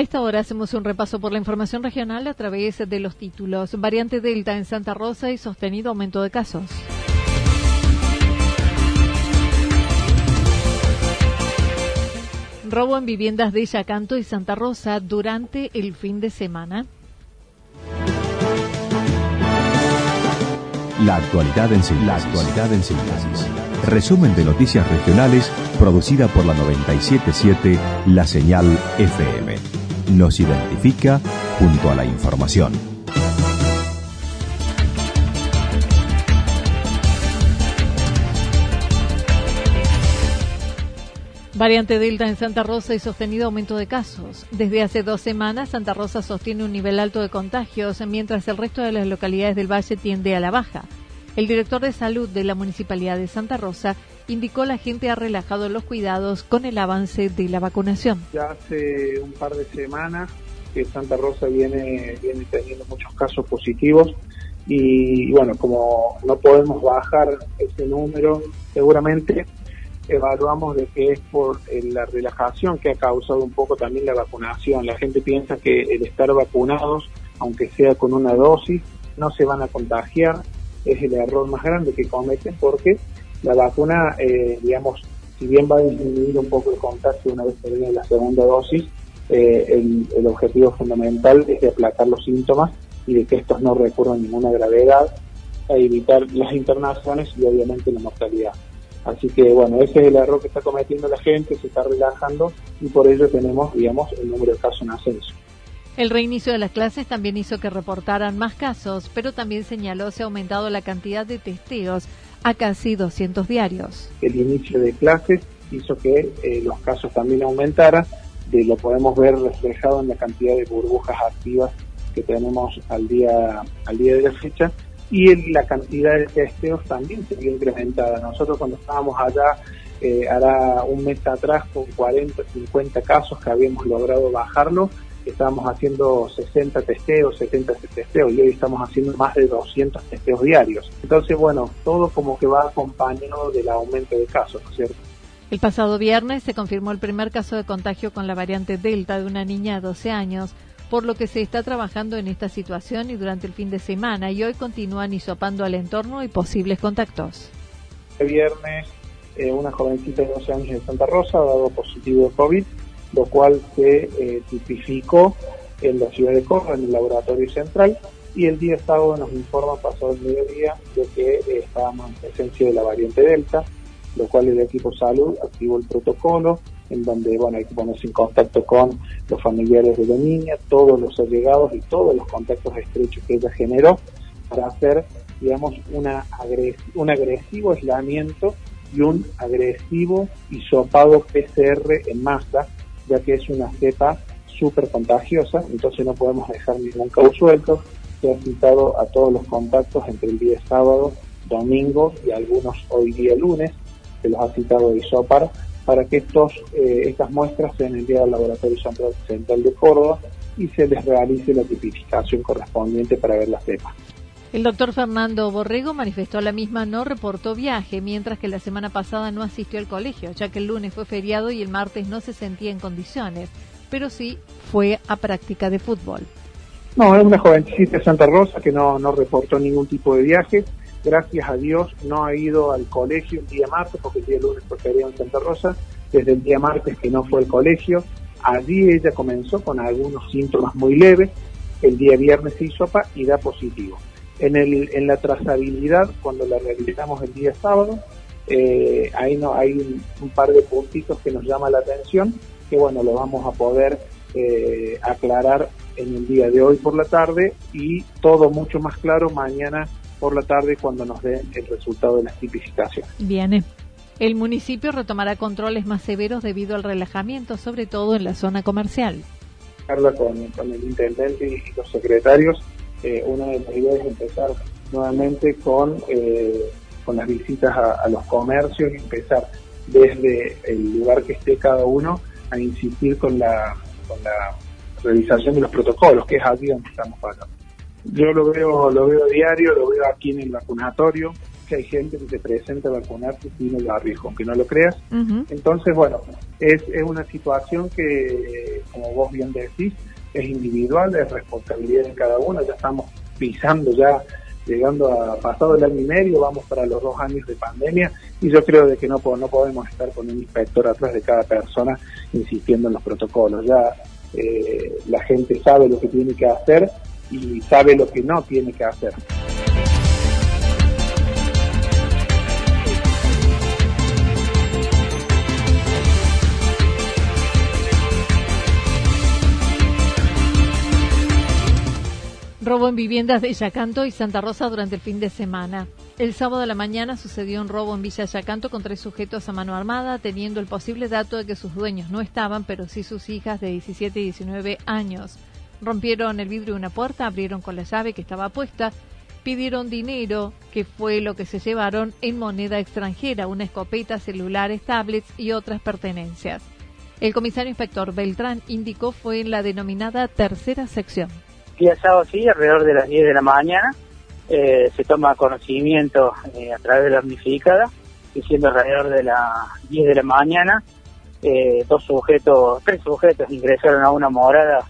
A esta hora hacemos un repaso por la información regional a través de los títulos. Variante Delta en Santa Rosa y sostenido aumento de casos. Robo en viviendas de Yacanto y Santa Rosa durante el fin de semana. La actualidad en síntesis. Resumen de noticias regionales producida por la 977 La Señal FM. Nos identifica junto a la información. Variante Delta en Santa Rosa y sostenido aumento de casos. Desde hace dos semanas, Santa Rosa sostiene un nivel alto de contagios, mientras el resto de las localidades del valle tiende a la baja. El director de salud de la Municipalidad de Santa Rosa indicó la gente ha relajado los cuidados con el avance de la vacunación. Ya hace un par de semanas que Santa Rosa viene, viene teniendo muchos casos positivos y bueno, como no podemos bajar ese número, seguramente evaluamos de que es por eh, la relajación que ha causado un poco también la vacunación. La gente piensa que el estar vacunados, aunque sea con una dosis, no se van a contagiar. Es el error más grande que cometen porque la vacuna, eh, digamos, si bien va a disminuir un poco el contagio una vez que viene la segunda dosis, eh, el, el, objetivo fundamental es de aplacar los síntomas y de que estos no recurran a ninguna gravedad, a evitar las internaciones y obviamente la mortalidad. Así que bueno, ese es el error que está cometiendo la gente, se está relajando y por ello tenemos, digamos, el número de casos en ascenso. El reinicio de las clases también hizo que reportaran más casos, pero también señaló se ha aumentado la cantidad de testeos a casi 200 diarios. El inicio de clases hizo que eh, los casos también aumentaran, de, lo podemos ver reflejado en la cantidad de burbujas activas que tenemos al día, al día de la fecha y la cantidad de testeos también se vio incrementada. Nosotros cuando estábamos allá, eh, hará un mes atrás, con 40, 50 casos que habíamos logrado bajarlo, estábamos haciendo 60 testeos, 70 testeos y hoy estamos haciendo más de 200 testeos diarios. Entonces, bueno, todo como que va acompañado del aumento de casos, ¿no es cierto? El pasado viernes se confirmó el primer caso de contagio con la variante Delta de una niña de 12 años por lo que se está trabajando en esta situación y durante el fin de semana y hoy continúan hisopando al entorno y posibles contactos. El viernes eh, una jovencita de 12 años de Santa Rosa ha dado positivo de COVID, lo cual se eh, tipificó en la ciudad de Córdoba, en el laboratorio central, y el día sábado nos informa, pasado el mediodía, de que eh, estábamos en presencia de la variante Delta, lo cual el equipo salud activó el protocolo, en donde bueno hay que ponerse en contacto con los familiares de la niña, todos los allegados y todos los contactos estrechos que ella generó para hacer, digamos, una un agresivo aislamiento y un agresivo hisopado PCR en masa, ya que es una cepa súper contagiosa, entonces no podemos dejar ningún caos suelto. Se ha citado a todos los contactos entre el día sábado, domingo y algunos hoy día lunes, se los ha citado Isopar para que estos, eh, estas muestras sean enviadas al Laboratorio Central de Córdoba y se les realice la tipificación correspondiente para ver la cepa. El doctor Fernando Borrego manifestó la misma no reportó viaje, mientras que la semana pasada no asistió al colegio, ya que el lunes fue feriado y el martes no se sentía en condiciones, pero sí fue a práctica de fútbol. No, es una jovencita de Santa Rosa que no, no reportó ningún tipo de viaje, gracias a Dios, no ha ido al colegio el día martes, porque el día lunes fue feriado en Santa Rosa, desde el día martes que no fue al colegio. Allí ella comenzó con algunos síntomas muy leves, el día viernes se hizo y da positivo. En, el, en la trazabilidad, cuando la realizamos el día sábado, eh, ahí no, hay un, par de puntitos que nos llama la atención, que bueno, lo vamos a poder eh, aclarar en el día de hoy por la tarde y todo mucho más claro mañana por la tarde cuando nos den el resultado de las tipificaciones. Bien. El municipio retomará controles más severos debido al relajamiento, sobre todo en la zona comercial. Habla con, el intendente y los secretarios. Eh, una de las ideas es empezar nuevamente con, eh, con las visitas a, los comercios y empezar desde el lugar que esté cada uno a insistir con la, con la realización de los protocolos, que es allí donde estamos pagando. Yo lo veo, lo veo diario, lo veo aquí en el vacunatorio, que hay gente que se presenta a vacunarse y no lo arriesga, aunque no lo creas. Entonces, bueno, es, es una situación que, como vos bien decís, es individual, es responsabilidad de cada uno, ya estamos pisando ya llegando a pasado el año y medio, vamos para los dos años de pandemia y yo creo de que no, no podemos estar con un inspector atrás de cada persona insistiendo en los protocolos. Ya eh, la gente sabe lo que tiene que hacer y sabe lo que no tiene que hacer. Robo en viviendas de Yacanto y Santa Rosa durante el fin de semana. El sábado de la mañana sucedió un robo en Villa Yacanto con tres sujetos a mano armada, teniendo el posible dato de que sus dueños no estaban, pero sí sus hijas de 17 y 19 años. Rompieron el vidrio de una puerta, abrieron con la llave que estaba puesta, pidieron dinero, que fue lo que se llevaron en moneda extranjera, una escopeta, celulares, tablets y otras pertenencias. El comisario inspector Beltrán indicó fue en la denominada tercera sección. Día sábado sí, alrededor de las 10 de la mañana, eh, se toma conocimiento eh, a través de la amplificada, diciendo alrededor de las 10 de la mañana, eh, dos sujetos, tres sujetos ingresaron a una morada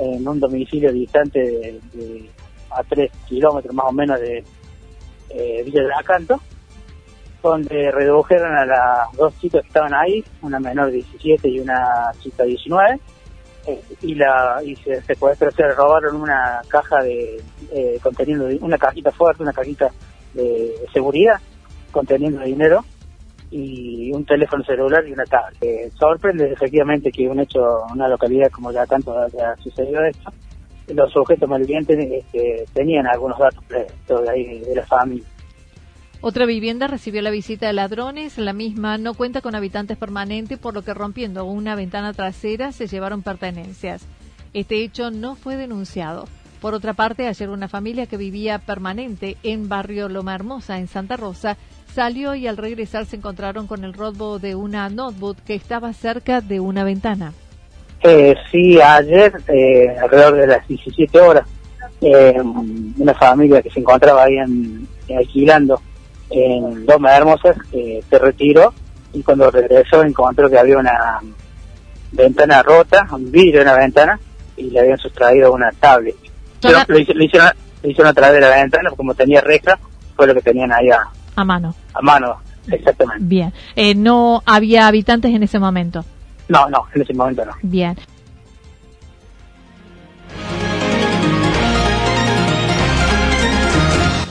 en un domicilio distante a tres kilómetros más o menos de Villa de Acanto, donde redujeron a las dos chicas que estaban ahí, una menor de 17 y una chica de 19, eh, y la y se secuestró, se robaron una caja de eh, conteniendo una cajita fuerte, una cajita de seguridad conteniendo dinero y un teléfono celular y una tablet. Eh, sorprende efectivamente que un hecho, una localidad como ya tanto ha sucedido esto, los sujetos malvivientes este, tenían algunos datos ahí de la familia. Otra vivienda recibió la visita de ladrones. La misma no cuenta con habitantes permanentes, por lo que rompiendo una ventana trasera se llevaron pertenencias. Este hecho no fue denunciado. Por otra parte, ayer una familia que vivía permanente en barrio Loma Hermosa, en Santa Rosa, salió y al regresar se encontraron con el robo de una notebook que estaba cerca de una ventana. Eh, sí, ayer, eh, alrededor de las 17 horas, eh, una familia que se encontraba ahí alquilando en Loma Hermosas se retiró y cuando regresó encontró que había una ventana rota, un vidrio en una ventana y le habían sustraído una tablet. Lo, hicieron, a través de la ventana, como tenía reja, fue lo que tenían ahí a, a mano. A mano, exactamente. Bien. Eh, ¿No había habitantes en ese momento? No, no, en ese momento no. Bien.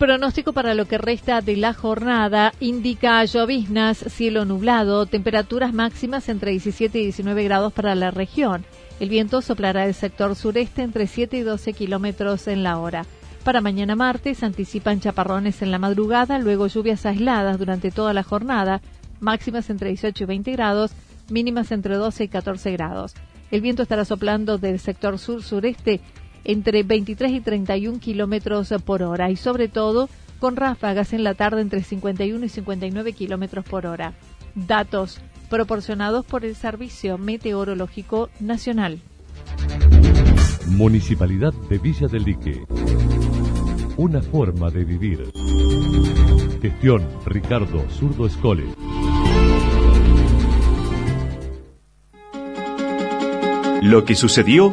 Pronóstico para lo que resta de la jornada indica lloviznas, cielo nublado, temperaturas máximas entre 17 y 19 grados para la región. El viento soplará del sector sureste entre 7 y 12 kilómetros en la hora. Para mañana martes anticipan chaparrones en la madrugada, luego lluvias aisladas durante toda la jornada, máximas entre 18 y 20 grados, mínimas entre 12 y 14 grados. El viento estará soplando del sector sur-sureste entre 23 y 31 kilómetros por hora y sobre todo con ráfagas en la tarde entre 51 y 59 kilómetros por hora. Datos proporcionados por el Servicio Meteorológico Nacional. Municipalidad de Villa del Lique. Una forma de vivir. Gestión Ricardo Zurdo Escole. Lo que sucedió